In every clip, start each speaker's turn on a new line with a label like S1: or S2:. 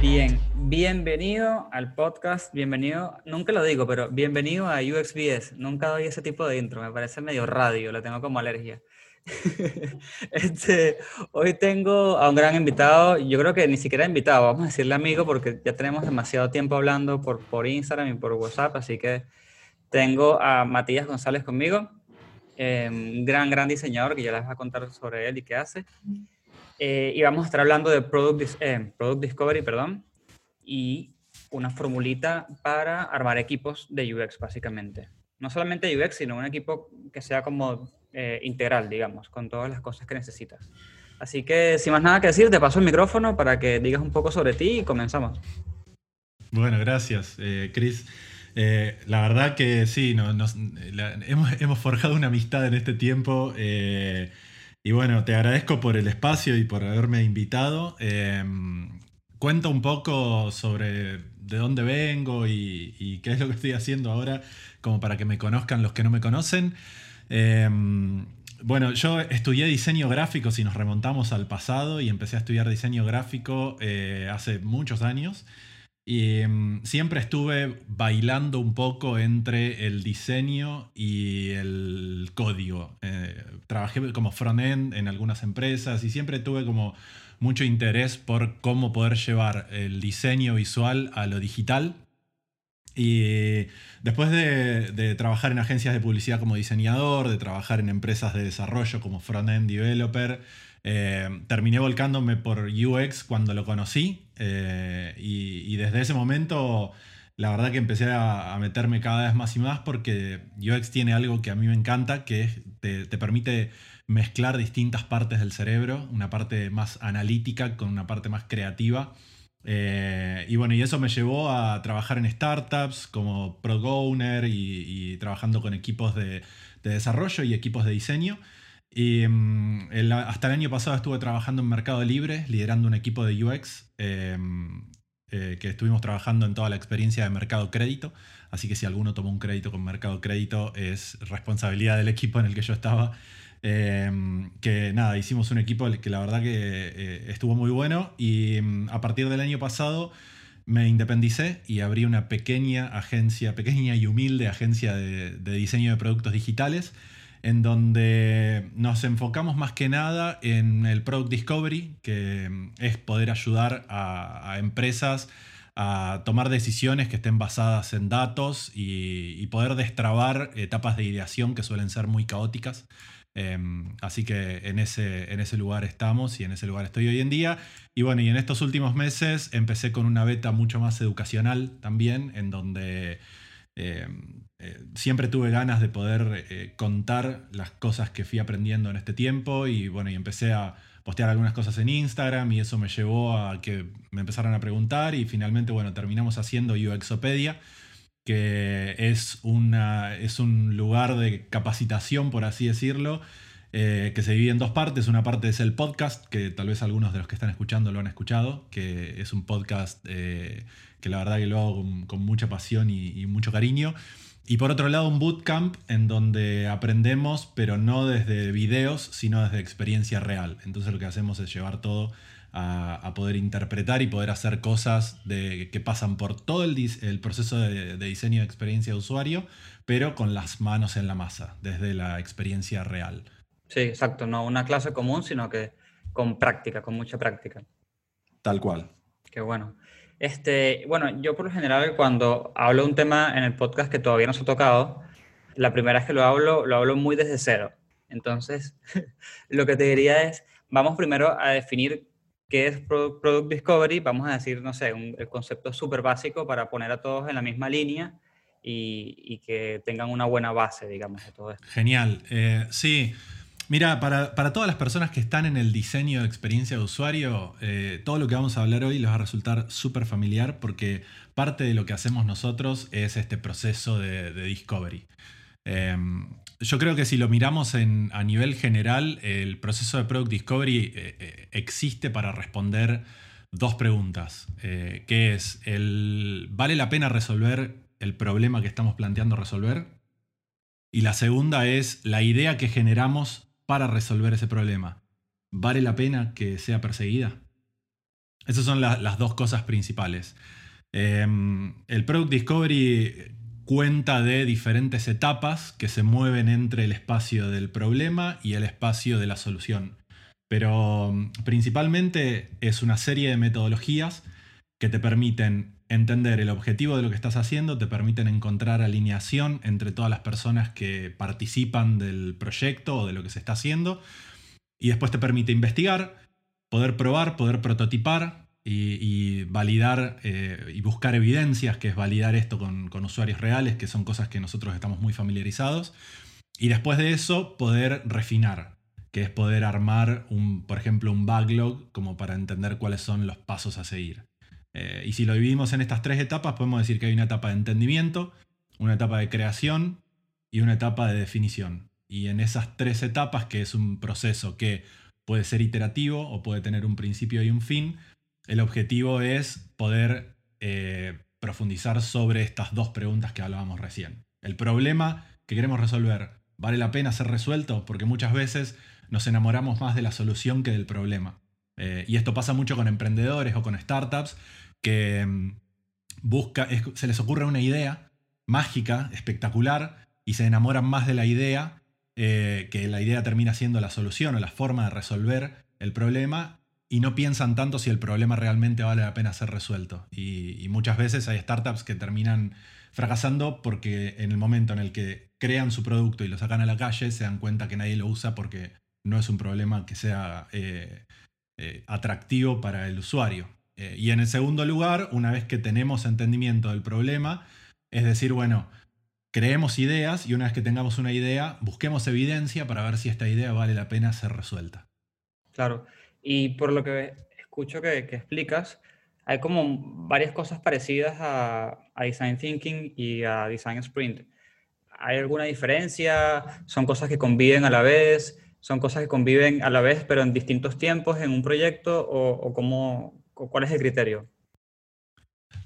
S1: Bien, bienvenido al podcast, bienvenido, nunca lo digo, pero bienvenido a UXBS. Nunca doy ese tipo de intro, me parece medio radio, lo tengo como alergia. Este, hoy tengo a un gran invitado, yo creo que ni siquiera invitado, vamos a decirle amigo porque ya tenemos demasiado tiempo hablando por, por Instagram y por WhatsApp, así que tengo a Matías González conmigo, eh, un gran, gran diseñador que ya les va a contar sobre él y qué hace. Eh, y vamos a estar hablando de Product, eh, Product Discovery, perdón, y una formulita para armar equipos de UX, básicamente. No solamente UX, sino un equipo que sea como eh, integral, digamos, con todas las cosas que necesitas. Así que, sin más nada que decir, te paso el micrófono para que digas un poco sobre ti y comenzamos.
S2: Bueno, gracias, eh, Chris. Eh, la verdad que sí, no- nos- hemos forjado una amistad en este tiempo. eh, y bueno, te agradezco por el espacio y por haberme invitado. Eh, cuenta un poco sobre de dónde vengo y, y qué es lo que estoy haciendo ahora, como para que me conozcan los que no me conocen. Eh, bueno, yo estudié diseño gráfico si nos remontamos al pasado y empecé a estudiar diseño gráfico eh, hace muchos años. Y mm, siempre estuve bailando un poco entre el diseño y el código. Eh, trabajé como front-end en algunas empresas y siempre tuve como mucho interés por cómo poder llevar el diseño visual a lo digital. Y después de, trabajar en agencias de publicidad como diseñador, de trabajar en empresas de desarrollo como front-end developer, eh, terminé volcándome por UX cuando lo conocí eh, y, desde ese momento la verdad que empecé a, meterme cada vez más y más porque UX tiene algo que a mí me encanta, que te permite mezclar distintas partes del cerebro, una parte más analítica con una parte más creativa. Eh, y bueno, y eso me llevó a trabajar en startups como Product Owner y, y trabajando con equipos de, de desarrollo y equipos de diseño. Y mm, hasta el año pasado estuve trabajando en Mercado Libre, liderando un equipo de UX, eh, eh, que estuvimos trabajando en toda la experiencia de Mercado Crédito. Así que si alguno tomó un crédito con Mercado Crédito, es responsabilidad del equipo en el que yo estaba. Eh, que nada, hicimos un equipo que la verdad que eh, estuvo muy bueno y mm, a partir del año pasado me independicé y abrí una pequeña agencia, pequeña y humilde agencia de, diseño de productos digitales en donde nos enfocamos más que nada en el Product Discovery, que mm, es poder ayudar a, a empresas a tomar decisiones que estén basadas en datos y, y poder destrabar etapas de ideación que suelen ser muy caóticas. Em, así que en ese, en ese lugar estamos y en ese lugar estoy hoy en día. Y bueno, y en estos últimos meses empecé con una beta mucho más educacional también, en donde eh, eh, siempre tuve ganas de poder eh, contar las cosas que fui aprendiendo en este tiempo y bueno, y empecé a postear algunas cosas en Instagram y eso me llevó a que me empezaran a preguntar y finalmente, bueno, terminamos haciendo UXopedia, que es, es un lugar de capacitación, por así decirlo, eh, que se divide en dos partes. Una parte es el podcast, que tal vez algunos de los que están escuchando lo han escuchado, que es un podcast eh, que la verdad que lo hago con, con mucha pasión y, y mucho cariño. Y por otro lado, un bootcamp en donde aprendemos, pero no desde videos, sino desde experiencia real. Entonces lo que hacemos es llevar todo a, a poder interpretar y poder hacer cosas de, que pasan por todo el, proceso de, de diseño de experiencia de usuario, pero con las manos en la masa, desde la experiencia real.
S1: Sí, exacto, no una clase común, sino que con práctica, con mucha práctica.
S2: Tal cual.
S1: Qué bueno. Este, bueno, yo por lo general cuando hablo de un tema en el podcast que todavía no se ha tocado, la primera vez que lo hablo, lo hablo muy desde cero. Entonces, lo que te diría es, vamos primero a definir qué es Pro- Product Discovery, vamos a decir, no sé, un- el concepto súper básico para poner a todos en la misma línea y, y que tengan una buena base, digamos, de todo esto.
S2: Genial. Eh, sí. Mira, para, para todas las personas que están en el diseño de experiencia de usuario, eh, todo lo que vamos a hablar hoy les va a resultar súper familiar porque parte de lo que hacemos nosotros es este proceso de, de discovery. Eh, yo creo que si lo miramos a nivel general, el proceso de Product Discovery eh, eh, existe para responder dos preguntas, eh, que es, el, ¿vale la pena resolver el problema que estamos planteando resolver? Y la segunda es la idea que generamos para resolver ese problema. ¿Vale la pena que sea perseguida? Esas son la- las dos cosas principales. Eh, el Product Discovery cuenta de diferentes etapas que se mueven entre el espacio del problema y el espacio de la solución. Pero mm, principalmente es una serie de metodologías que te permiten entender el objetivo de lo que estás haciendo, te permiten encontrar alineación entre todas las personas que participan del proyecto o de lo que se está haciendo, y después te permite investigar, poder probar, poder prototipar y, validar eh, y buscar evidencias, que es validar esto con, con usuarios reales, que son cosas que nosotros estamos muy familiarizados, y después de eso poder refinar, que es poder armar, un, por ejemplo, un backlog como para entender cuáles son los pasos a seguir. Eh, y si lo dividimos en estas tres etapas, podemos decir que hay una etapa de entendimiento, una etapa de creación y una etapa de definición. Y en esas tres etapas, que es un proceso que puede ser iterativo o puede tener un principio y un fin, el objetivo es poder eh, profundizar sobre estas dos preguntas que hablábamos recién. El problema que queremos resolver, ¿vale la pena ser resuelto? Porque muchas veces nos enamoramos más de la solución que del problema. Eh, y esto pasa mucho con emprendedores o con startups que mm, busca, se les ocurre una idea mágica, espectacular, y se enamoran más de la idea, eh, que la idea termina siendo la solución o la forma de resolver el problema, y no piensan tanto si el problema realmente vale la pena ser resuelto. Y, muchas veces hay startups que terminan fracasando porque en el momento en el que crean su producto y lo sacan a la calle, se dan cuenta que nadie lo usa porque no es un problema que sea eh, eh, atractivo para el usuario. Eh, y en el segundo lugar, una vez que tenemos entendimiento del problema, es decir, bueno, creemos ideas y una vez que tengamos una idea, busquemos evidencia para ver si esta idea vale la pena ser resuelta.
S1: Claro. Y por lo que escucho que, que explicas, hay como varias cosas parecidas a, Design Thinking y a Design Sprint. ¿Hay alguna diferencia? ¿Son cosas que conviven a la vez? ¿Son cosas que conviven a la vez pero en distintos tiempos en un proyecto? ¿O, cómo, cuál es el criterio?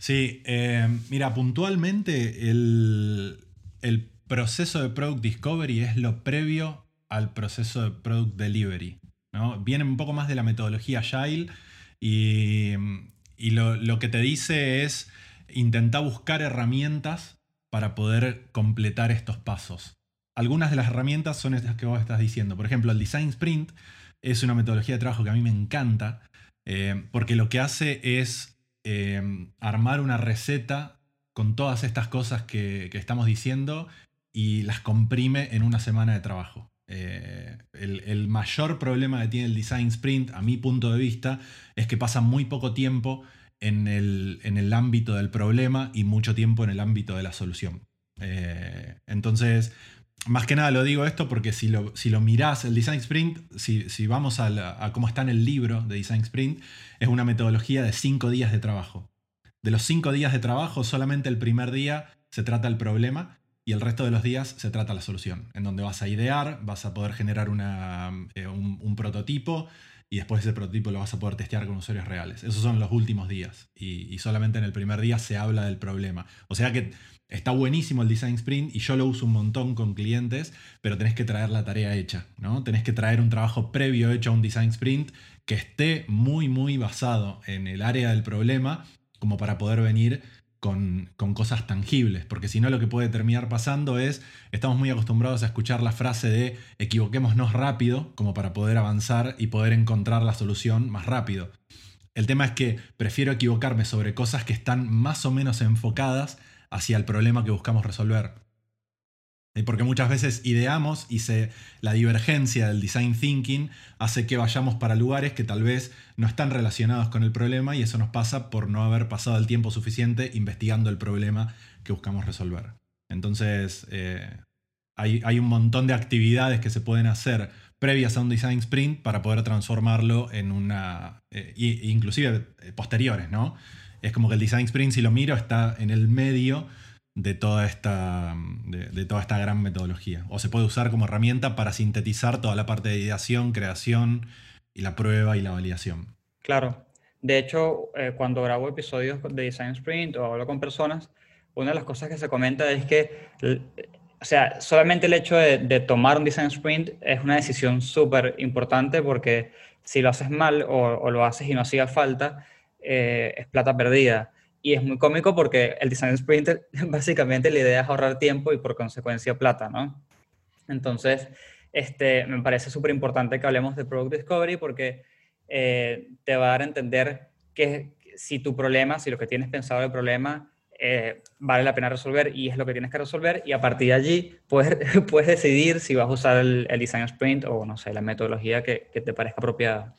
S2: Sí, eh, mira, puntualmente el proceso de Product Discovery es lo previo al proceso de Product Delivery. ¿No? Viene un poco más de la metodología Agile y, lo, que te dice es intentar buscar herramientas para poder completar estos pasos. Algunas de las herramientas son estas que vos estás diciendo. Por ejemplo, el Design Sprint es una metodología de trabajo que a mí me encanta eh, porque lo que hace es eh, armar una receta con todas estas cosas que estamos diciendo y las comprime en una semana de trabajo. Eh, el, mayor problema que tiene el Design Sprint, a mi punto de vista, es que pasa muy poco tiempo en el, en el ámbito del problema y mucho tiempo en el ámbito de la solución. Eh, entonces, más que nada lo digo esto porque si lo, si lo mirás, el Design Sprint, si, si vamos a, a cómo está en el libro de Design Sprint, es una metodología de cinco días de trabajo. De los cinco días de trabajo, solamente el primer día se trata el problema y el resto de los días se trata la solución, en donde vas a idear, vas a poder generar una, eh, un, prototipo y después ese prototipo lo vas a poder testear con usuarios reales. Esos son los últimos días y, y solamente en el primer día se habla del problema. O sea que está buenísimo el Design Sprint y yo lo uso un montón con clientes, pero tenés que traer la tarea hecha, ¿no? Tenés que traer un trabajo previo hecho a un Design Sprint que esté muy, muy basado en el área del problema como para poder venir con, cosas tangibles, porque si no lo que puede terminar pasando es, estamos muy acostumbrados a escuchar la frase de equivoquémonos rápido como para poder avanzar y poder encontrar la solución más rápido. El tema es que prefiero equivocarme sobre cosas que están más o menos enfocadas hacia el problema que buscamos resolver. Porque muchas veces ideamos y se, la divergencia del design thinking hace que vayamos para lugares que tal vez no están relacionados con el problema y eso nos pasa por no haber pasado el tiempo suficiente investigando el problema que buscamos resolver. Entonces, eh, hay, un montón de actividades que se pueden hacer previas a un design sprint para poder transformarlo en una... eh, inclusive eh, posteriores, ¿no? Es como que el design sprint, si lo miro, está en el medio de toda esta, de, toda esta gran metodología. O se puede usar como herramienta para sintetizar toda la parte de ideación, creación y la prueba y la validación.
S1: Claro. De hecho, eh, cuando grabo episodios de Design Sprint o hablo con personas, una de las cosas que se comenta es que, o sea, solamente el hecho de, tomar un Design Sprint es una decisión súper importante porque si lo haces mal o, o lo haces y no hacía falta, eh, es plata perdida. Y es muy cómico porque el Design Sprint, básicamente la idea es ahorrar tiempo y por consecuencia plata, ¿no? Entonces, este, me parece súper importante que hablemos de Product Discovery porque eh, te va a dar a entender que si tu problema, si lo que tienes pensado del problema eh, vale la pena resolver y es lo que tienes que resolver y a partir de allí puedes, puedes decidir si vas a usar el, Design Sprint o, no sé, la metodología que, que te parezca apropiada.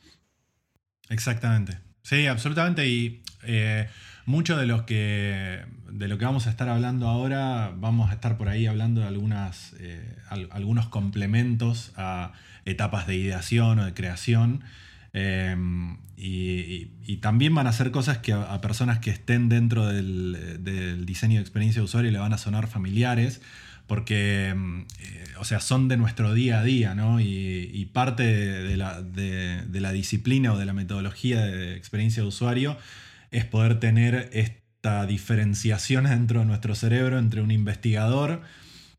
S2: Exactamente. Sí, absolutamente. Y eh, mucho de lo, que, de lo que vamos a estar hablando ahora, vamos a estar por ahí hablando de algunas, eh, al- algunos complementos a etapas de ideación o de creación. Eh, y, también van a ser cosas que a, personas que estén dentro del, diseño de experiencia de usuario le van a sonar familiares, porque, eh, o sea, son de nuestro día a día, ¿no? Y, parte de la, de la disciplina o de la metodología de experiencia de usuario es poder tener esta diferenciación dentro de nuestro cerebro entre un investigador,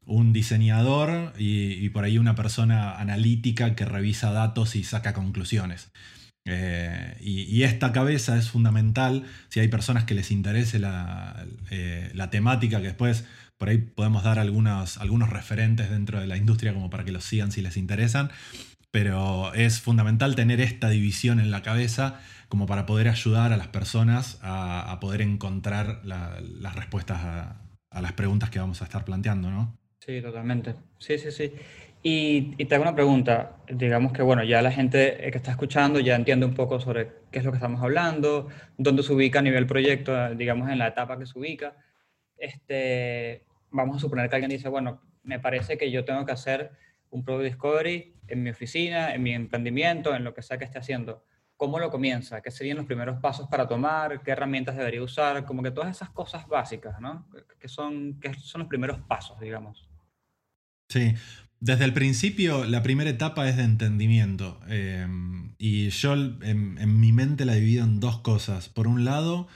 S2: un diseñador y, por ahí una persona analítica que revisa datos y saca conclusiones. Eh, y, y esta cabeza es fundamental si hay personas que les interese la, eh, la temática, que después por ahí podemos dar algunos, algunos referentes dentro de la industria como para que los sigan si les interesan. Pero es fundamental tener esta división en la cabeza como para poder ayudar a las personas a, a poder encontrar la- las respuestas a, a las preguntas que vamos a estar planteando, ¿no?
S1: Sí, totalmente. Sí, sí, sí. Y, y te hago una pregunta. Digamos que, bueno, ya la gente que está escuchando ya entiende un poco sobre qué es lo que estamos hablando, dónde se ubica a nivel proyecto, digamos, en la etapa que se ubica. Este, vamos a suponer que alguien dice, bueno, me parece que yo tengo que hacer un Product Discovery en mi oficina, en mi emprendimiento, en lo que sea que esté haciendo. ¿Cómo lo comienza? ¿Qué serían los primeros pasos para tomar? ¿Qué herramientas debería usar? Como que todas esas cosas básicas, ¿no? Que son, que son los primeros pasos, digamos.
S2: Sí, desde el principio la primera etapa es de entendimiento. eh, y yo en, en mi mente la divido en dos cosas. Por un lado,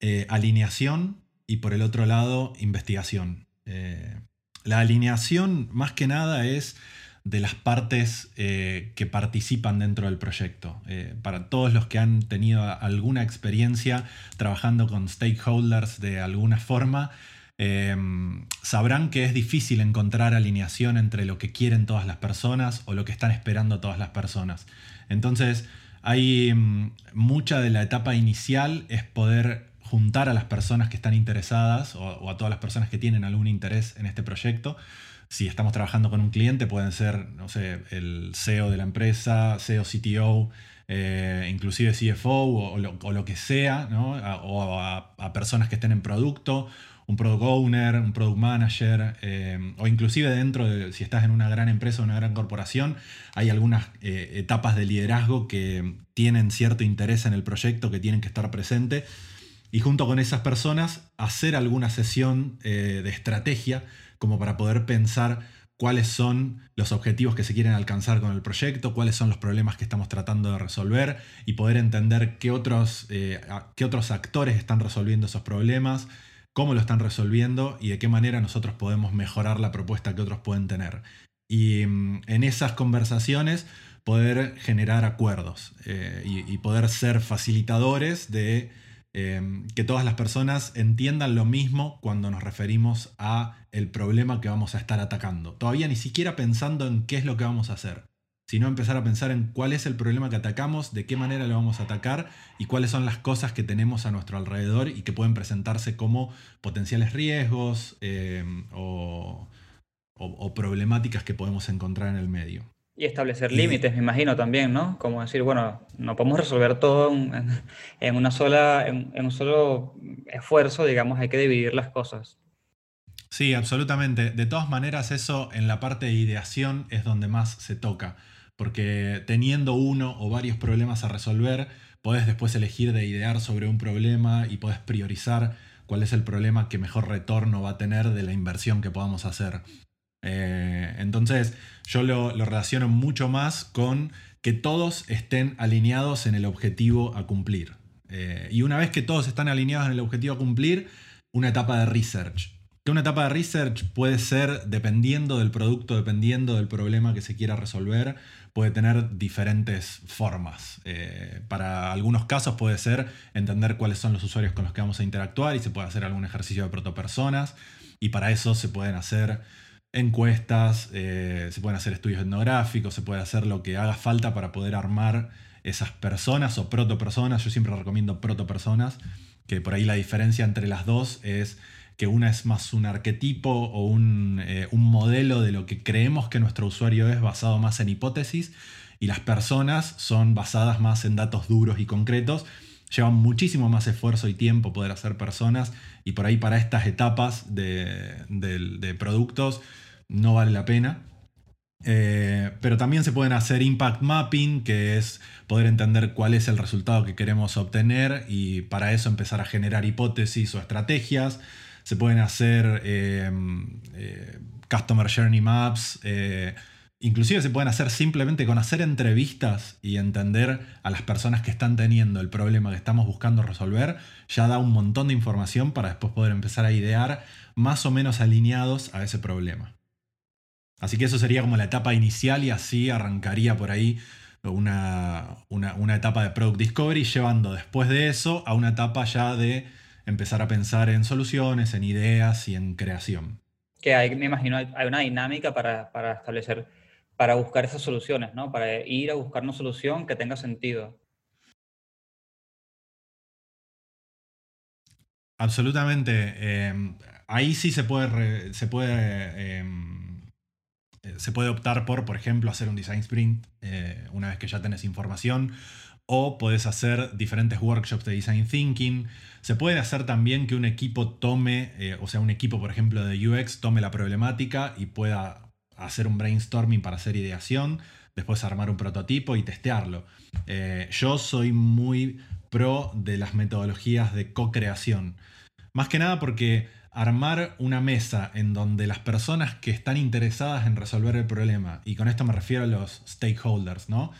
S2: eh, alineación y por el otro lado, investigación. Eh, la alineación más que nada es de las partes eh, que participan dentro del proyecto. Eh, para todos los que han tenido alguna experiencia trabajando con stakeholders de alguna forma, eh, sabrán que es difícil encontrar alineación entre lo que quieren todas las personas o lo que están esperando todas las personas. Entonces, hay mm, mucha de la etapa inicial es poder juntar a las personas que están interesadas o, o a todas las personas que tienen algún interés en este proyecto. Si estamos trabajando con un cliente, pueden ser, no sé, el CEO de la empresa, CEO, CTO, eh, inclusive CFO o, lo, que sea, ¿no? O a, personas que estén en producto, un product owner, un product manager, eh, o inclusive dentro de, si estás en una gran empresa o una gran corporación, hay algunas eh, etapas de liderazgo que tienen cierto interés en el proyecto, que tienen que estar presentes, y junto con esas personas hacer alguna sesión de estrategia como para poder pensar cuáles son los objetivos que se quieren alcanzar con el proyecto, cuáles son los problemas que estamos tratando de resolver y poder entender qué otros, eh, qué otros actores están resolviendo esos problemas, cómo lo están resolviendo y de qué manera nosotros podemos mejorar la propuesta que otros pueden tener. Y mm, en esas conversaciones poder generar acuerdos eh, y, y poder ser facilitadores de eh, que todas las personas entiendan lo mismo cuando nos referimos a el problema que vamos a estar atacando. Todavía ni siquiera pensando en qué es lo que vamos a hacer, sino empezar a pensar en cuál es el problema que atacamos, de qué manera lo vamos a atacar y cuáles son las cosas que tenemos a nuestro alrededor y que pueden presentarse como potenciales riesgos eh, o, o, o problemáticas que podemos encontrar en el medio.
S1: Y establecer
S2: Y-
S1: límites, me imagino también, ¿no? Como decir, bueno, no podemos resolver todo en, una sola, en, en un solo esfuerzo, digamos, hay que dividir las cosas.
S2: Sí, absolutamente. De todas maneras, eso en la parte de ideación es donde más se toca, porque teniendo uno o varios problemas a resolver, podés después elegir de idear sobre un problema y podés priorizar cuál es el problema que mejor retorno va a tener de la inversión que podamos hacer. Eh, entonces, yo lo, relaciono mucho más con que todos estén alineados en el objetivo a cumplir. Eh, y una vez que todos están alineados en el objetivo a cumplir, una etapa de research. Que una etapa de research puede ser, dependiendo del producto, dependiendo del problema que se quiera resolver, puede tener diferentes formas. Eh, para algunos casos puede ser entender cuáles son los usuarios con los que vamos a interactuar y se puede hacer algún ejercicio de protopersonas. Y para eso se pueden hacer encuestas, eh, se pueden hacer estudios etnográficos, se puede hacer lo que haga falta para poder armar esas personas o protopersonas. Yo siempre recomiendo protopersonas, que por ahí la diferencia entre las dos es que una es más un arquetipo o un, eh, un modelo de lo que creemos que nuestro usuario es basado más en hipótesis y las personas son basadas más en datos duros y concretos. Llevan muchísimo más esfuerzo y tiempo poder hacer personas y por ahí para estas etapas de, de- productos no vale la pena. Eh, pero también se pueden hacer impact mapping, que es poder entender cuál es el resultado que queremos obtener y para eso empezar a generar hipótesis o estrategias. Se pueden hacer eh, eh, Customer Journey Maps. eh, inclusive se pueden hacer simplemente con hacer entrevistas y entender a las personas que están teniendo el problema que estamos buscando resolver. Ya da un montón de información para después poder empezar a idear más o menos alineados a ese problema. Así que eso sería como la etapa inicial y así arrancaría por ahí una, una- una etapa de Product Discovery, llevando después de eso a una etapa ya de empezar a pensar en soluciones, en ideas y en creación.
S1: Que hay, me imagino, hay, una dinámica para, para establecer, para buscar esas soluciones, ¿no? Para ir a buscar una solución que tenga sentido.
S2: Absolutamente. eh, ahí sí se puede, re- se puede, eh, eh, se puede optar por, por ejemplo, hacer un design sprint eh, una vez que ya tenés información. O podés hacer diferentes workshops de design thinking. Se puede hacer también que un equipo tome, eh, o sea, un equipo, por ejemplo, de UX tome la problemática y pueda hacer un brainstorming para hacer ideación, después armar un prototipo y testearlo. Eh, yo soy muy pro de las metodologías de co-creación. Más que nada porque armar una mesa en donde las personas que están interesadas en resolver el problema, y con esto me refiero a los stakeholders, ¿no?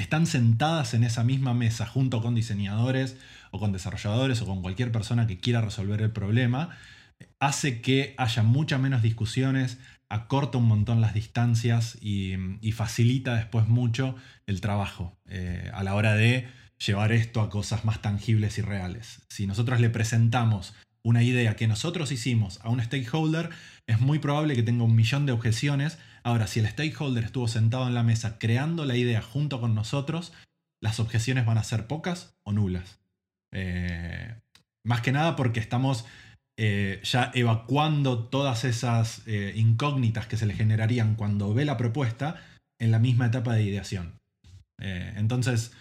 S2: Están sentadas en esa misma mesa junto con diseñadores o con desarrolladores o con cualquier persona que quiera resolver el problema, hace que haya muchas menos discusiones, acorta un montón las distancias y, facilita después mucho el trabajo eh, a la hora de llevar esto a cosas más tangibles y reales. Si nosotros le presentamos una idea que nosotros hicimos a un stakeholder, es muy probable que tenga un millón de objeciones. Ahora, si el stakeholder estuvo sentado en la mesa creando la idea junto con nosotros, las objeciones van a ser pocas o nulas. Eh, más que nada porque estamos eh, ya evacuando todas esas eh, incógnitas que se le generarían cuando ve la propuesta en la misma etapa de ideación. Entonces,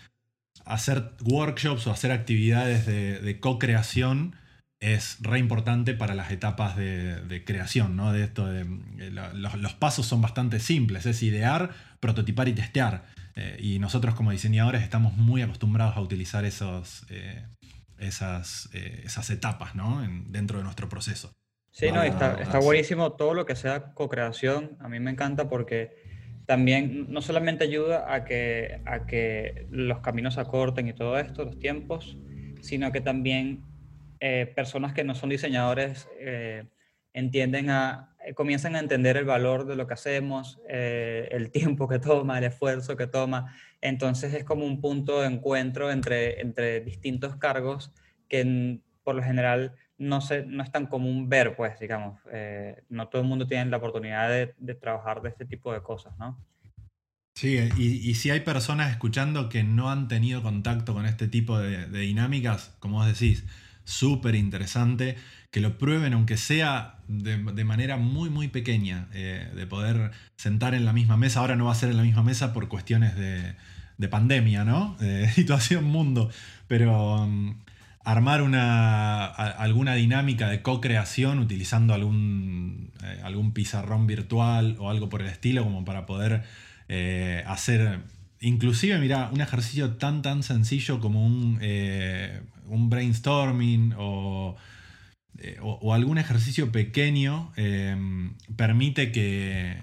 S2: hacer workshops o hacer actividades de, de co-creación es re importante para las etapas de, de creación, ¿no? De esto de, eh, los, los pasos son bastante simples, es idear, prototipar y testear. Eh, y nosotros como diseñadores estamos muy acostumbrados a utilizar esos, eh, esas, eh, esas etapas, ¿no? En- dentro de nuestro proceso.
S1: Sí, no, está,
S2: Ah,
S1: está buenísimo todo lo que sea co-creación. A mí me encanta porque también no solamente ayuda a que, a que los caminos se acorten y todo esto, los tiempos, sino que también eh, personas que no son diseñadores eh, entienden a, eh, comienzan a entender el valor de lo que hacemos, el tiempo que toma, el esfuerzo que toma. Entonces es como un punto de encuentro entre, entre distintos cargos que por lo general no, se, no es tan común ver, pues, digamos. no todo el mundo tiene la oportunidad de, de trabajar de este tipo de cosas, ¿no?
S2: Sí, y, y si hay personas escuchando que no han tenido contacto con este tipo de, de dinámicas, como vos decís, súper interesante, que lo prueben aunque sea de, de manera muy, muy pequeña, eh, de poder sentar en la misma mesa. Ahora no va a ser en la misma mesa por cuestiones de, de pandemia, ¿no? Situación mundo, pero um, armar una, alguna dinámica de co-creación utilizando algún, eh, algún pizarrón virtual o algo por el estilo como para poder eh, hacer, inclusive, mira, un ejercicio tan tan sencillo como un, eh, un brainstorming o, eh, o- o algún ejercicio pequeño eh, permite que,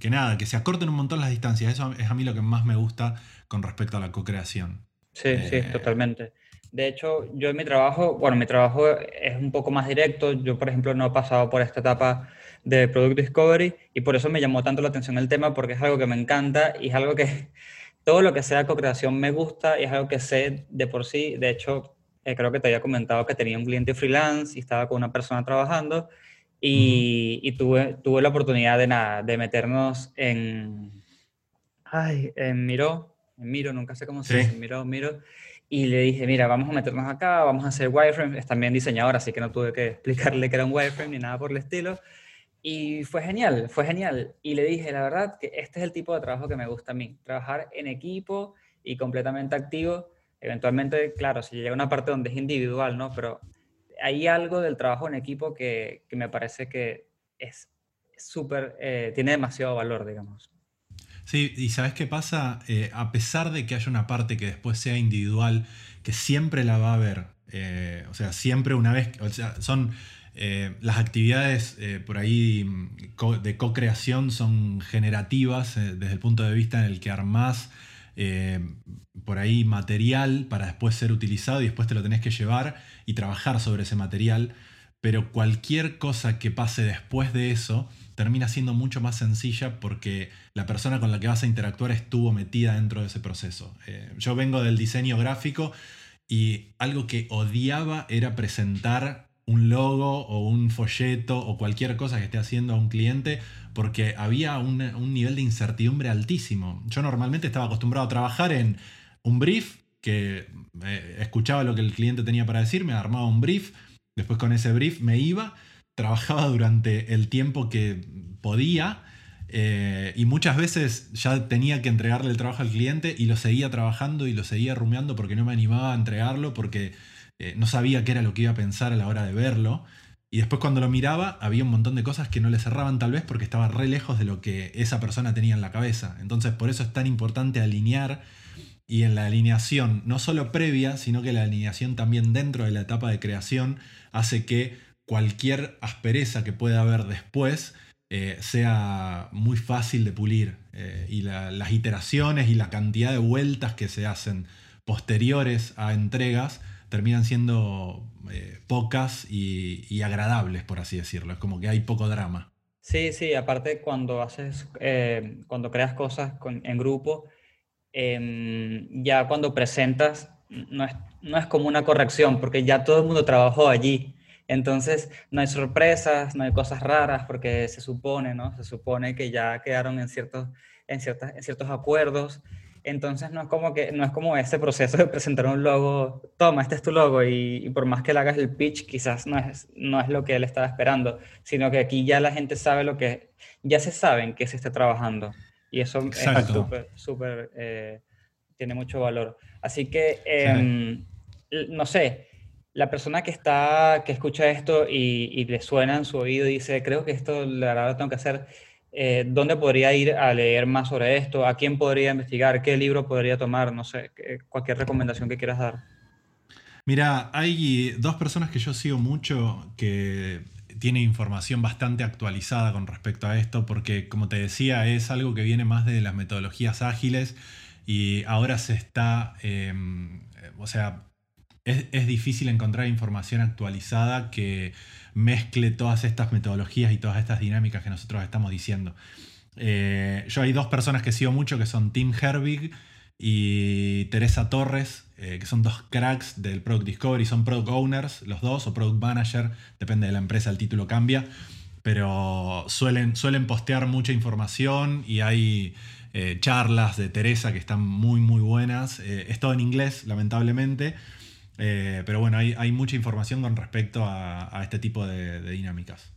S2: que nada, que se acorten un montón las distancias. Eso es a mí lo que más me gusta con respecto a la co-creación.
S1: Sí, sí,
S2: Eh,
S1: totalmente. De hecho, yo en mi trabajo, bueno, mi trabajo es un poco más directo. Yo, por ejemplo, no he pasado por esta etapa de Product Discovery y por eso me llamó tanto la atención el tema porque es algo que me encanta y es algo que todo lo que sea co-creación me gusta y es algo que sé de por sí. De hecho, eh, creo que te había comentado que tenía un cliente freelance y estaba con una persona trabajando y, y tuve, tuve la oportunidad de nada, de meternos en, ay, en Miro, en Miro, nunca sé cómo se
S2: Sí.
S1: dice, Miro, Miro. Y le dije, mira, vamos a meternos acá, vamos a hacer wireframe. Es también diseñador, así que no tuve que explicarle que era un wireframe ni nada por el estilo. Y fue genial, fue genial. Y le dije, la verdad, que este es el tipo de trabajo que me gusta a mí. Trabajar en equipo y completamente activo. Eventualmente, claro, si llega una parte donde es individual, ¿no? Pero hay algo del trabajo en equipo que, que me parece que es súper, eh, tiene demasiado valor, digamos.
S2: Sí, y ¿sabes qué pasa? Eh, a pesar de que haya una parte que después sea individual, que siempre la va a haber, eh, o sea, siempre una vez, o sea, son eh, las actividades eh, por ahí mm, de co-creación son generativas eh, desde el punto de vista en el que armás por ahí material para después ser utilizado y después te lo tenés que llevar y trabajar sobre ese material, pero cualquier cosa que pase después de eso termina siendo mucho más sencilla porque la persona con la que vas a interactuar estuvo metida dentro de ese proceso. Yo vengo del diseño gráfico y algo que odiaba era presentar un logo o un folleto o cualquier cosa que esté haciendo a un cliente porque había un, un nivel de incertidumbre altísimo. Yo normalmente estaba acostumbrado a trabajar en un brief, que eh, escuchaba lo que el cliente tenía para decir, me armaba un brief, después con ese brief me iba, trabajaba durante el tiempo que podía eh, y muchas veces ya tenía que entregarle el trabajo al cliente y lo seguía trabajando y lo seguía rumeando porque no me animaba a entregarlo, porque eh, no sabía qué era lo que iba a pensar a la hora de verlo. Y después cuando lo miraba había un montón de cosas que no le cerraban tal vez porque estaba re lejos de lo que esa persona tenía en la cabeza. Entonces por eso es tan importante alinear y en la alineación, no solo previa, sino que la alineación también dentro de la etapa de creación hace que cualquier aspereza que pueda haber después eh, sea muy fácil de pulir. Eh, y la- las iteraciones y la cantidad de vueltas que se hacen posteriores a entregas terminan siendo eh, pocas y, agradables, por así decirlo. Es como que hay poco drama.
S1: Sí, sí, aparte cuando haces, eh, cuando creas cosas en grupo, em, ya cuando presentas, no es, no es como una corrección, porque ya todo el mundo trabajó allí. Entonces, no hay sorpresas, no hay cosas raras, porque se supone, ¿no? Se supone que ya quedaron en ciertos, en ciertas, en ciertos acuerdos. Entonces, no es como que, no es como ese proceso de presentar un logo, toma, este es tu logo, y, y por más que le hagas el pitch, quizás no es, no es lo que él estaba esperando, sino que aquí ya la gente sabe lo que, ya se sabe en qué se está trabajando. Y eso es
S2: Exacto.
S1: súper, súper, eh, tiene mucho valor. Así que, em, l- no sé, la persona que está, que escucha esto y, y le suena en su oído y dice, creo que esto la verdad lo tengo que hacer, eh, ¿dónde podría ir a leer más sobre esto? ¿A quién podría investigar? ¿Qué libro podría tomar? No sé, que- cualquier recomendación que quieras dar.
S2: Mira, hay dos personas que yo sigo mucho que tienen información bastante actualizada con respecto a esto, porque como te decía, es algo que viene más de las metodologías ágiles y ahora se está, eh, o sea, es, es difícil encontrar información actualizada que mezcle todas estas metodologías y todas estas dinámicas que nosotros estamos diciendo. Eh, yo hay dos personas que sigo mucho que son Tim Herbig y Teresa Torres, eh, que son dos cracks del Product Discovery, son Product Owners, los dos, o Product Manager, depende de la empresa, el título cambia, pero suelen, suelen postear mucha información y hay eh, charlas de Teresa que están muy, muy buenas. Es todo en inglés, lamentablemente. Eh, pero bueno, hay, mucha información con respecto a, este tipo de, dinámicas.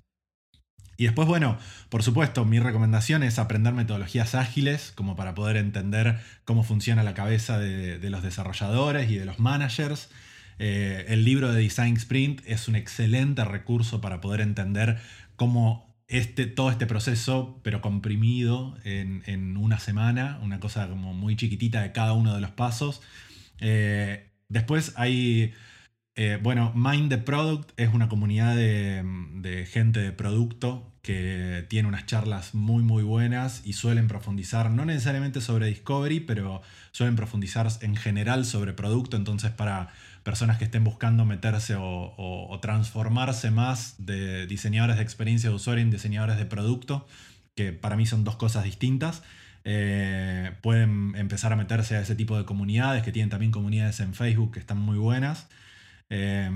S2: Y después, bueno, por supuesto, mi recomendación es aprender metodologías ágiles, como para poder entender cómo funciona la cabeza de, los desarrolladores y de los managers. Eh, el libro de Design Sprint es un excelente recurso para poder entender cómo este, todo este proceso, pero comprimido en, en, una semana, una cosa como muy chiquitita de cada uno de los pasos. Eh, después hay, eh, bueno, Mind the Product es una comunidad de, de, gente de producto que tiene unas charlas muy muy buenas y suelen profundizar, no necesariamente sobre Discovery, pero suelen profundizar en general sobre producto, entonces para personas que estén buscando meterse o, o, transformarse más de diseñadores de experiencia de usuario en diseñadores de producto, que para mí son dos cosas distintas. Eh, pueden empezar a meterse a ese tipo de comunidades, que tienen también comunidades en Facebook que están muy buenas. Eh,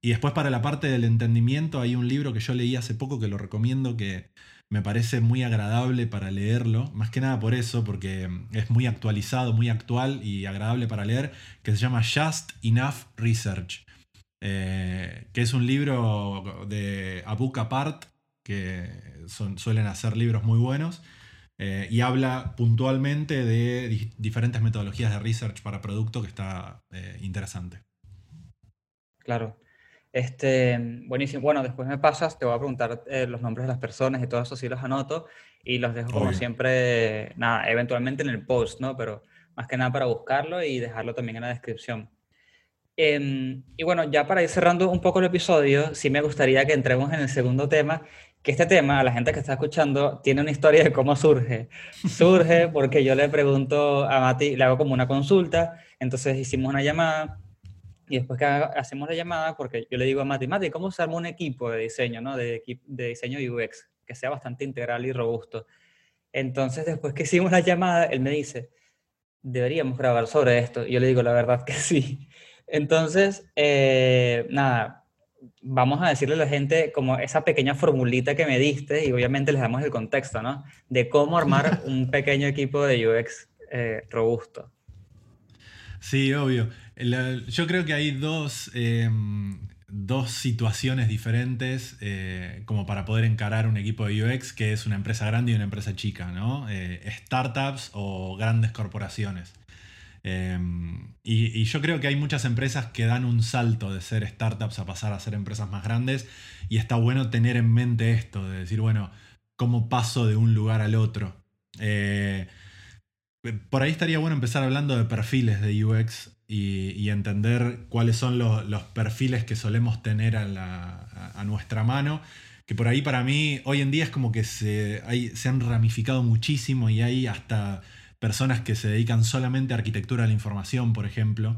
S2: y después para la parte del entendimiento hay un libro que yo leí hace poco que lo recomiendo, que me parece muy agradable para leerlo, más que nada por eso, porque es muy actualizado, muy actual y agradable para leer, que se llama Just Enough Research, eh, que es un libro de A Book Apart, que suelen hacer libros muy buenos, eh, y habla puntualmente de di diferentes metodologías de research para producto que está eh, interesante.
S1: Claro. Este, buenísimo. Bueno, después me pasas, te voy a preguntar eh, los nombres de las personas y todo eso sí los anoto y los dejo como siempre, nada, eventualmente en el post, ¿no? Pero más que nada para buscarlo y dejarlo también en la descripción. Eh, y bueno, ya para ir cerrando un poco el episodio, sí me gustaría que entremos en el segundo tema, que este tema, la gente que está escuchando, tiene una historia de cómo surge. Surge porque yo le pregunto a Mati, le hago como una consulta, entonces hicimos una llamada y después que hacemos la llamada, porque yo le digo a Mati, Mati, ¿cómo se arma un equipo de diseño, ¿no? de, de diseño UX, que sea bastante integral y robusto? Entonces, después que hicimos la llamada, él me dice, deberíamos grabar sobre esto. Y yo le digo, la verdad que sí. Entonces, eh, nada, vamos a decirle a la gente como esa pequeña formulita que me diste y obviamente les damos el contexto, ¿no? De cómo armar un pequeño equipo de UX eh, robusto.
S2: Sí, obvio. La, yo creo que hay dos, eh, dos situaciones diferentes eh, como para poder encarar un equipo de UX, que es una empresa grande y una empresa chica, ¿no? Eh, startups o grandes corporaciones. Y, y, yo creo que hay muchas empresas que dan un salto de ser startups a pasar a ser empresas más grandes y está bueno tener en mente esto, de decir, bueno, ¿cómo paso de un lugar al otro? por ahí estaría bueno empezar hablando de perfiles de UX y, entender cuáles son los, perfiles que solemos tener a, nuestra mano. Que por ahí para mí hoy en día es como que se, se han ramificado muchísimo y hay hasta personas que se dedican solamente a arquitectura de la información, por ejemplo.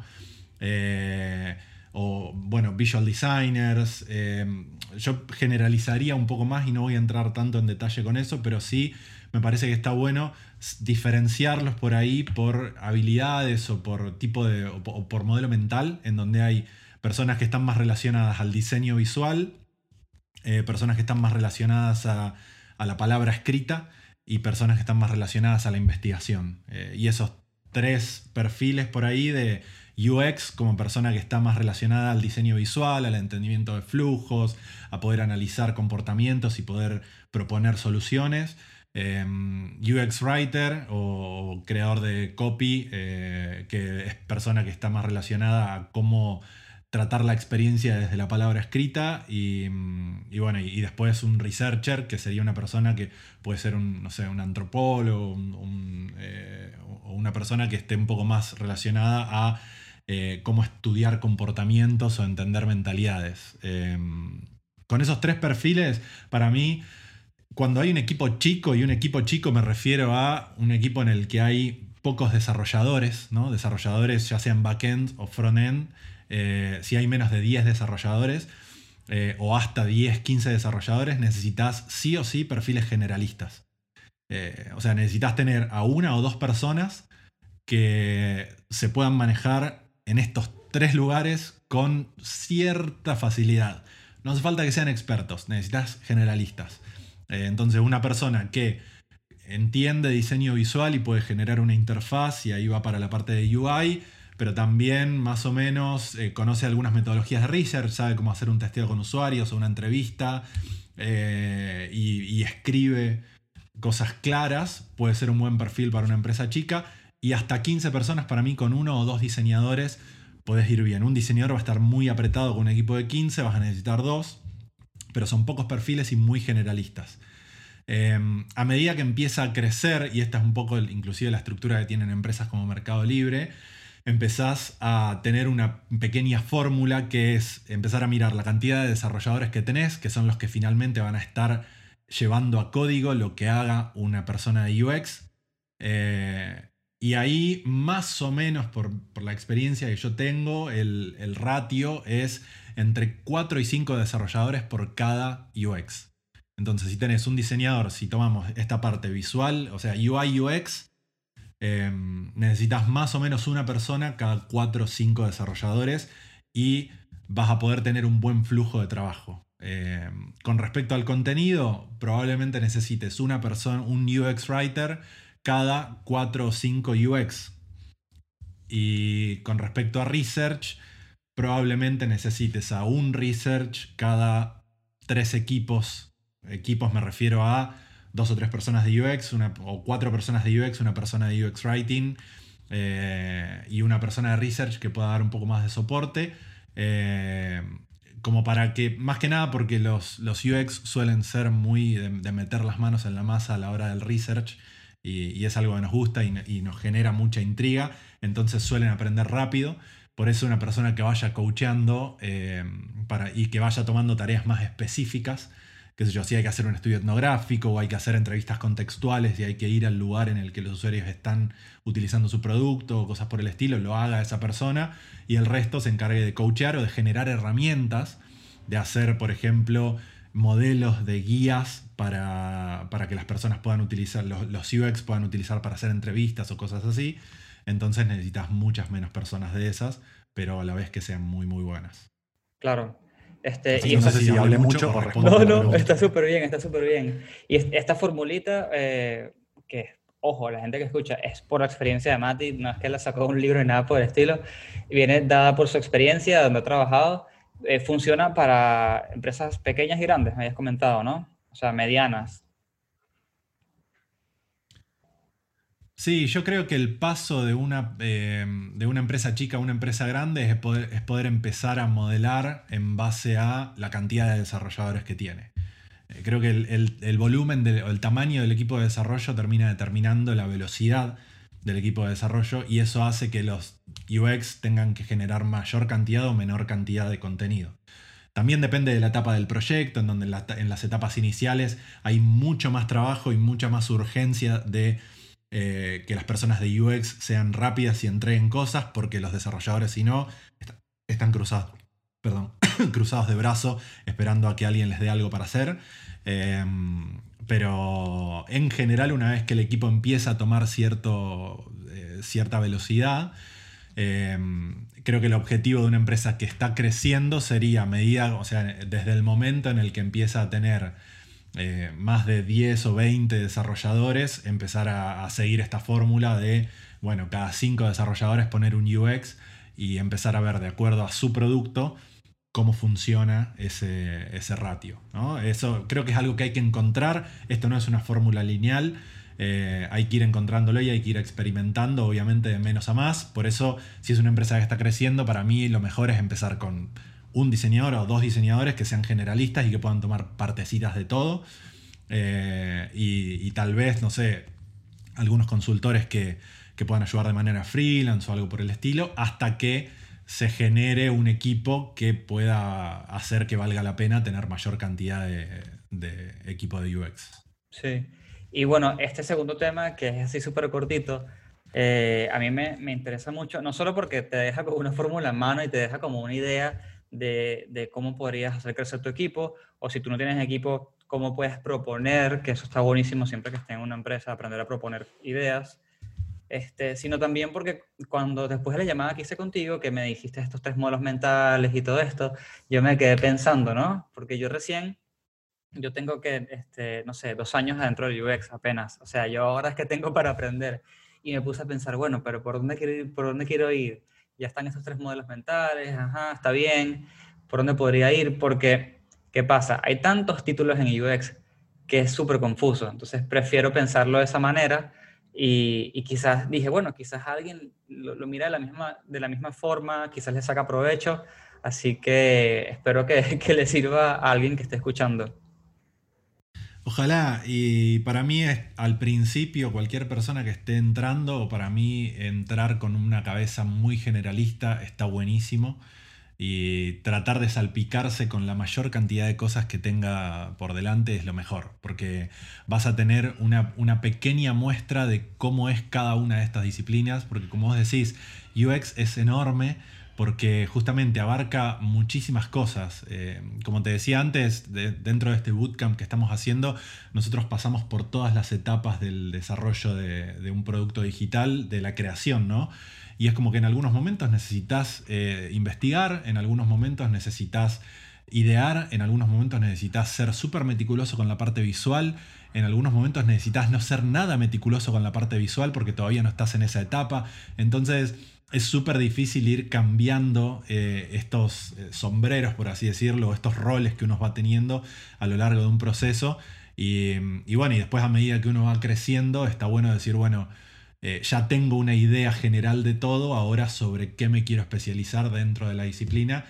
S2: Eh, o bueno, visual designers. Eh, yo generalizaría un poco más y no voy a entrar tanto en detalle con eso, pero sí me parece que está bueno diferenciarlos por ahí por habilidades o por tipo de o por modelo mental, en donde hay personas que están más relacionadas al diseño visual, eh, personas que están más relacionadas a, a, la palabra escrita y personas que están más relacionadas a la investigación. Eh, y esos tres perfiles por ahí de UX como persona que está más relacionada al diseño visual, al entendimiento de flujos, a poder analizar comportamientos y poder proponer soluciones. Eh, UX Writer o creador de copy, eh, que es persona que está más relacionada a cómo tratar la experiencia desde la palabra escrita y, y bueno, y, después un researcher, que sería una persona que puede ser un, no sé, un antropólogo eh, o una persona que esté un poco más relacionada a eh, cómo estudiar comportamientos o entender mentalidades. Eh, con esos tres perfiles, para mí, cuando hay un equipo chico, y un equipo chico me refiero a un equipo en el que hay pocos desarrolladores, ¿no? desarrolladores ya sean backend o frontend, eh, si hay menos de 10 desarrolladores eh, o hasta 10, 15 desarrolladores, necesitas sí o sí perfiles generalistas. Eh, o sea, necesitas tener a una o dos personas que se puedan manejar en estos tres lugares con cierta facilidad. No hace falta que sean expertos, necesitas generalistas. Entonces, una persona que entiende diseño visual y puede generar una interfaz y ahí va para la parte de UI, pero también más o menos eh, conoce algunas metodologías de research, sabe cómo hacer un testeo con usuarios o una entrevista eh, y, escribe cosas claras, puede ser un buen perfil para una empresa chica y hasta 15 personas para mí con uno o dos diseñadores puedes ir bien. Un diseñador va a estar muy apretado con un equipo de 15, vas a necesitar dos, pero son pocos perfiles y muy generalistas. Em, a medida que empieza a crecer, y esta es un poco inclusive la estructura que tienen empresas como Mercado Libre, empezás a tener una pequeña fórmula que es empezar a mirar la cantidad de desarrolladores que tenés, que son los que finalmente van a estar llevando a código lo que haga una persona de UX. Eh, y ahí, más o menos por, la experiencia que yo tengo, el, el, ratio es entre 4 y 5 desarrolladores por cada UX. Entonces, si tenés un diseñador, si tomamos esta parte visual, o sea, UI, UX, em, necesitas más o menos una persona cada 4 o 5 desarrolladores y vas a poder tener un buen flujo de trabajo. Em, con respecto al contenido, probablemente necesites una persona, un UX writer cada 4 o 5 UX. Y con respecto a research, probablemente necesites a un research cada 3 equipos. Equipos me refiero a dos o tres personas de UX, una, o cuatro personas de UX, una persona de UX Writing eh, y una persona de Research que pueda dar un poco más de soporte. Eh, como para que, más que nada porque los, los UX suelen ser muy de, meter las manos en la masa a la hora del research y, es algo que nos gusta y, nos genera mucha intriga, entonces suelen aprender rápido. Por eso una persona que vaya coacheando eh, para, y que vaya tomando tareas más específicas, qué sé yo, si hay que hacer un estudio etnográfico o hay que hacer entrevistas contextuales y hay que ir al lugar en el que los usuarios están utilizando su producto o cosas por el estilo, lo haga esa persona y el resto se encargue de coachear o de generar herramientas, de hacer, por ejemplo, modelos de guías para, que las personas puedan utilizar, los, UX puedan utilizar para hacer entrevistas o cosas así. Entonces necesitas muchas menos personas de esas, pero a la vez que sean muy, muy buenas.
S1: Claro. Este,
S2: y no sé si hablé mucho o
S1: No, no, está súper bien, está súper bien. Y esta formulita, eh, que ojo, la gente que escucha, es por la experiencia de Mati, no es que la sacó de un libro ni nada por el estilo, viene dada por su experiencia, donde ha trabajado, eh, funciona para empresas pequeñas y grandes, me habías comentado, ¿no? O sea, medianas.
S2: Sí, yo creo que el paso de una, eh, de una empresa chica a una empresa grande es poder, es poder, empezar a modelar en base a la cantidad de desarrolladores que tiene. Eh, creo que el, el, volumen o el tamaño del equipo de desarrollo termina determinando la velocidad del equipo de desarrollo y eso hace que los UX tengan que generar mayor cantidad o menor cantidad de contenido. También depende de la etapa del proyecto, en donde en, las etapas iniciales hay mucho más trabajo y mucha más urgencia de eh, que las personas de UX sean rápidas y entreguen cosas, porque los desarrolladores, si no, están cruzados, perdón, cruzados de brazo esperando a que alguien les dé algo para hacer. Em, pero en general, una vez que el equipo empieza a tomar cierto, eh, cierta velocidad, em, creo que el objetivo de una empresa que está creciendo sería, medida, o sea, desde el momento en el que empieza a tener eh, más de 10 o 20 desarrolladores, empezar a, seguir esta fórmula de, bueno, cada 5 desarrolladores poner un UX y empezar a ver de acuerdo a su producto cómo funciona ese, ese ratio. Eso creo que es algo que hay que encontrar. Esto no es una fórmula lineal. Eh, hay que ir encontrándolo y hay que ir experimentando, obviamente, de menos a más. Por eso, si es una empresa que está creciendo, para mí lo mejor es empezar con un diseñador o dos diseñadores que sean generalistas y que puedan tomar partecitas de todo. Eh, y, tal vez, no sé, algunos consultores que, que puedan ayudar de manera freelance o algo por el estilo, hasta que se genere un equipo que pueda hacer que valga la pena tener mayor cantidad de, equipo de UX.
S1: Sí. Y bueno, este segundo tema, que es así súper cortito, eh, a mí me, me, interesa mucho, no solo porque te deja como una fórmula en mano y te deja como una idea de, cómo podrías hacer crecer tu equipo, o si tú no tienes equipo, cómo puedes proponer, que eso está buenísimo siempre que estés en una empresa, aprender a proponer ideas. Este, sino también porque cuando después de la llamada que hice contigo, que me dijiste estos tres modelos mentales y todo esto, yo me quedé pensando, ¿no? Porque yo recién, yo tengo que, este, no sé, dos años adentro del UX apenas, o sea, yo ahora es que tengo para aprender y me puse a pensar, bueno, pero ¿por dónde quiero ir? ¿Por dónde quiero ir? Ya están estos tres modelos mentales, ajá, está bien, ¿por dónde podría ir? Porque, ¿qué pasa? Hay tantos títulos en UX que es súper confuso, entonces prefiero pensarlo de esa manera y, y quizás dije, bueno, quizás alguien lo, lo mira de la, misma, de la misma forma, quizás le saca provecho, así que espero que, que le sirva a alguien que esté escuchando.
S2: Ojalá, y para mí al principio cualquier persona que esté entrando, o para mí entrar con una cabeza muy generalista está buenísimo y tratar de salpicarse con la mayor cantidad de cosas que tenga por delante es lo mejor, porque vas a tener una, una pequeña muestra de cómo es cada una de estas disciplinas, porque como vos decís, UX es enorme, porque justamente abarca muchísimas cosas. Eh, como te decía antes, de- dentro de este bootcamp que estamos haciendo, nosotros pasamos por todas las etapas del desarrollo de, de un producto digital, de la creación, ¿no? Y es como que en algunos momentos necesitas eh, investigar, en algunos momentos necesitas idear, en algunos momentos necesitas ser súper meticuloso con la parte visual, en algunos momentos necesitas no ser nada meticuloso con la parte visual porque todavía no estás en esa etapa. Entonces es súper difícil ir cambiando eh, estos eh, sombreros, por así decirlo, estos roles que uno va teniendo a lo largo de un proceso. Y, bueno, y después a medida que uno va creciendo, está bueno decir, bueno, eh, ya tengo una idea general de todo, ahora sobre qué me quiero especializar dentro de la disciplina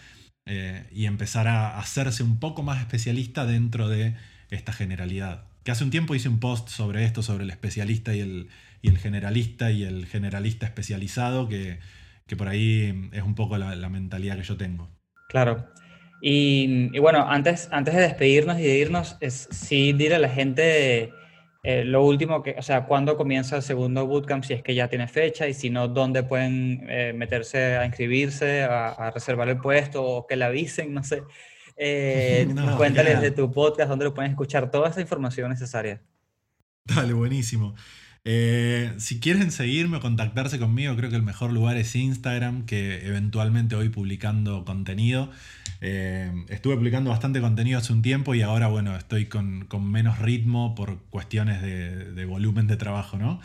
S2: y empezar a hacerse un poco más especialista dentro de esta generalidad. Que hace un tiempo hice un post sobre esto, sobre el especialista y el, y el generalista y el generalista especializado, que, que por ahí es un poco la, la mentalidad que yo tengo.
S1: Claro. Y, y bueno, antes, antes de despedirnos y de irnos, es sí dile a la gente eh, lo último que, o sea, cuándo comienza el segundo bootcamp, si es que ya tiene fecha, y si no, dónde pueden eh, meterse a inscribirse, a, a reservar el puesto, o que la avisen, no sé. Eh,
S2: No,
S1: cuéntales
S2: claro.
S1: de tu podcast, dónde lo pueden escuchar, toda esa información necesaria.
S2: Dale, buenísimo. Eh, si quieren seguirme o contactarse conmigo, creo que el mejor lugar es Instagram, que eventualmente voy publicando contenido. Eh, estuve publicando bastante contenido hace un tiempo y ahora, bueno, estoy con, con menos ritmo por cuestiones de, de volumen de trabajo, ¿no?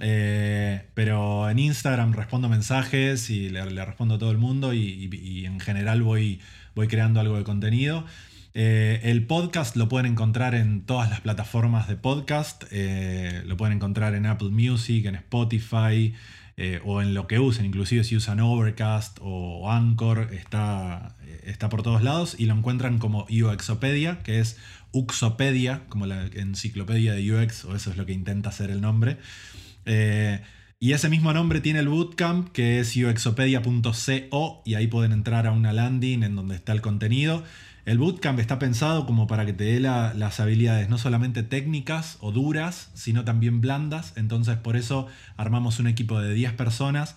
S2: Eh, pero en Instagram respondo mensajes y le, respondo a todo el mundo y, y- y en general voy, voy creando algo de contenido. Eh, el podcast lo pueden encontrar en todas las plataformas de podcast. eh, lo pueden encontrar en Apple Music, en Spotify eh, o en lo que usen. Inclusive si usan Overcast o Anchor, está, está por todos lados. Y lo encuentran como UXopedia, que es Uxopedia, como la enciclopedia de UX, o eso es lo que intenta hacer el nombre. Y ese mismo nombre tiene el bootcamp, que es uxopedia.co, y ahí pueden entrar a una landing en donde está el contenido. El bootcamp está pensado como para que te dé la- las habilidades no solamente técnicas o duras, sino también blandas. Entonces por eso armamos un equipo de 10 personas,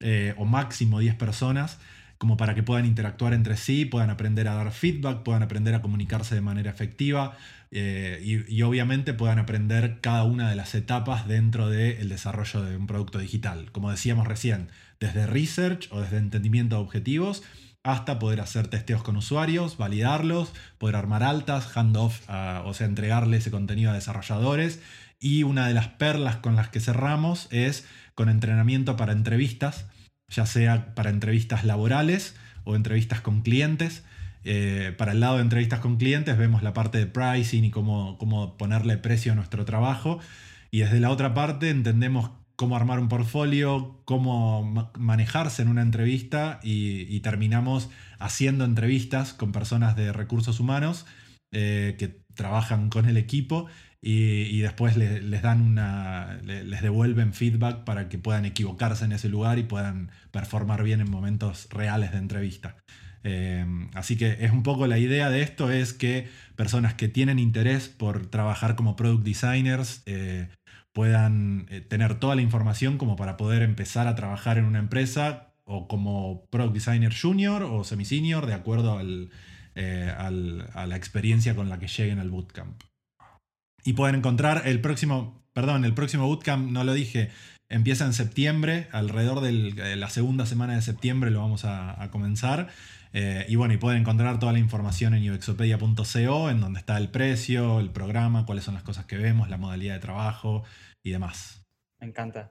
S2: eh, o máximo 10 personas, como para que puedan interactuar entre sí, puedan aprender a dar feedback, puedan aprender a comunicarse de manera efectiva eh, y, y obviamente puedan aprender cada una de las etapas dentro del desarrollo de un producto digital. Como decíamos recién, desde research o desde entendimiento de objetivos hasta poder hacer testeos con usuarios, validarlos, poder armar altas, handoff, o sea, entregarle ese contenido a desarrolladores. Y una de las perlas con las que cerramos es con entrenamiento para entrevistas, ya sea para entrevistas laborales o entrevistas con clientes. Eh, para el lado de entrevistas con clientes vemos la parte de pricing y cómo, cómo ponerle precio a nuestro trabajo. Y desde la otra parte entendemos cómo armar un portfolio, cómo ma- manejarse en una entrevista y, y terminamos haciendo entrevistas con personas de recursos humanos eh, que trabajan con el equipo y, después le- les dan una, le- les devuelven feedback para que puedan equivocarse en ese lugar y puedan performar bien en momentos reales de entrevista. Eh, así que es un poco la idea de esto es que personas que tienen interés por trabajar como product designers eh, puedan eh, tener toda la información como para poder empezar a trabajar en una empresa o como product designer junior o semi-senior de acuerdo al, eh, a la experiencia con la que lleguen al bootcamp. Y pueden encontrar el próximo, perdón, el próximo bootcamp, no lo dije, empieza en septiembre, alrededor de la segunda semana de septiembre lo vamos a, a comenzar. Eh, y bueno, y pueden encontrar toda la información en uxopedia.co, en donde está el precio, el programa, cuáles son las cosas que vemos, la modalidad de trabajo y demás.
S1: Me encanta.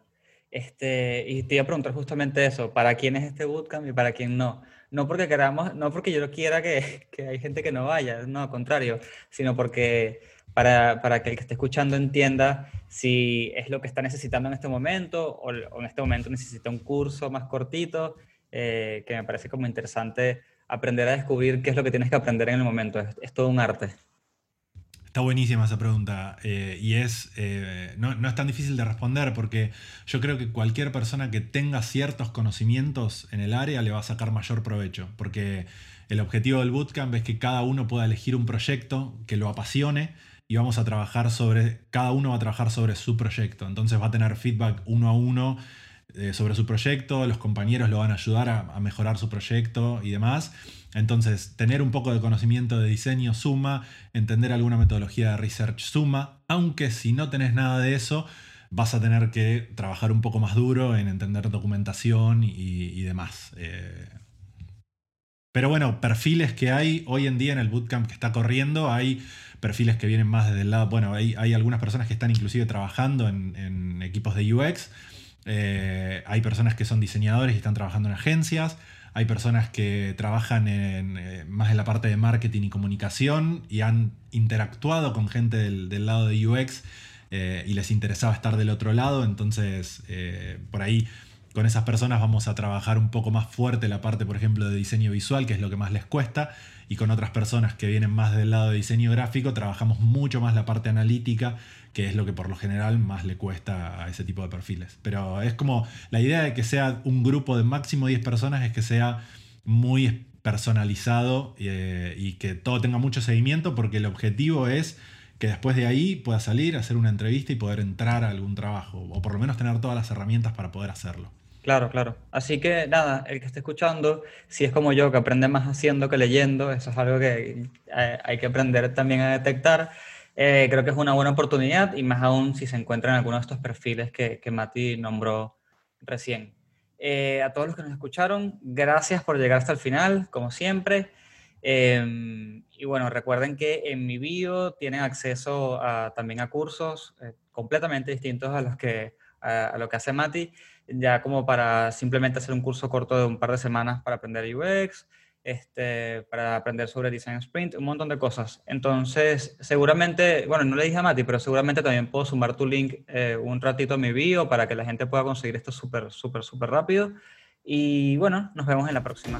S1: Este, y te iba a preguntar justamente eso, ¿para quién es este bootcamp y para quién no? No porque queramos, no porque yo quiera que, que hay gente que no vaya, no, al contrario, sino porque para, para, que el que esté escuchando entienda si es lo que está necesitando en este momento o, o en este momento necesita un curso más cortito, eh, que me parece como interesante aprender a descubrir qué es lo que tienes que aprender en el momento. Es, todo un arte.
S2: Está buenísima esa pregunta eh, y es, eh, no, no, es tan difícil de responder porque yo creo que cualquier persona que tenga ciertos conocimientos en el área le va a sacar mayor provecho porque el objetivo del bootcamp es que cada uno pueda elegir un proyecto que lo apasione y vamos a trabajar sobre, cada uno va a trabajar sobre su proyecto, entonces va a tener feedback uno a uno eh, sobre su proyecto, los compañeros lo van a ayudar a, mejorar su proyecto y demás. Entonces, tener un poco de conocimiento de diseño suma, entender alguna metodología de research suma, aunque si no tenés nada de eso, vas a tener que trabajar un poco más duro en entender documentación y, y demás. Eh, pero bueno, perfiles que hay hoy en día en el bootcamp que está corriendo, hay perfiles que vienen más desde el lado, bueno, hay, algunas personas que están inclusive trabajando en, equipos de UX, eh, hay personas que son diseñadores y están trabajando en agencias, hay personas que trabajan eh, más en la parte de marketing y comunicación y han interactuado con gente del, lado de UX eh, y les interesaba estar del otro lado. Entonces, por ahí con esas personas vamos a trabajar un poco más fuerte la parte, por ejemplo, de diseño visual, que es lo que más les cuesta. Y con otras personas que vienen más del lado de diseño gráfico, trabajamos mucho más la parte analítica, que es lo que por lo general más le cuesta a ese tipo de perfiles. Pero es como la idea de que sea un grupo de máximo 10 personas es que sea muy personalizado eh, y que todo tenga mucho seguimiento porque el objetivo es que después de ahí pueda salir, hacer una entrevista y poder entrar a algún trabajo o por lo menos tener todas las herramientas para poder hacerlo.
S1: Claro, claro. Así que nada, el que esté escuchando, si es como yo, que aprende más haciendo que leyendo, eso es algo que eh, hay que aprender también a detectar. Eh, creo que es una buena oportunidad y más aún si se encuentra en alguno de estos perfiles que, que Mati nombró recién. Eh, a todos los que nos escucharon, gracias por llegar hasta el final, como siempre. Eh, y bueno, recuerden que en mi bio tienen acceso también a cursos completamente distintos a los que a, a, lo que hace Mati, ya como para simplemente hacer un curso corto de un par de semanas para aprender UX, este, para aprender sobre Design Sprint, un montón de cosas. Entonces, seguramente, bueno, no le dije a Mati, pero seguramente también puedo sumar tu link eh, un ratito a mi bio para que la gente pueda conseguir esto súper, súper, súper rápido. Y bueno, nos vemos en la próxima.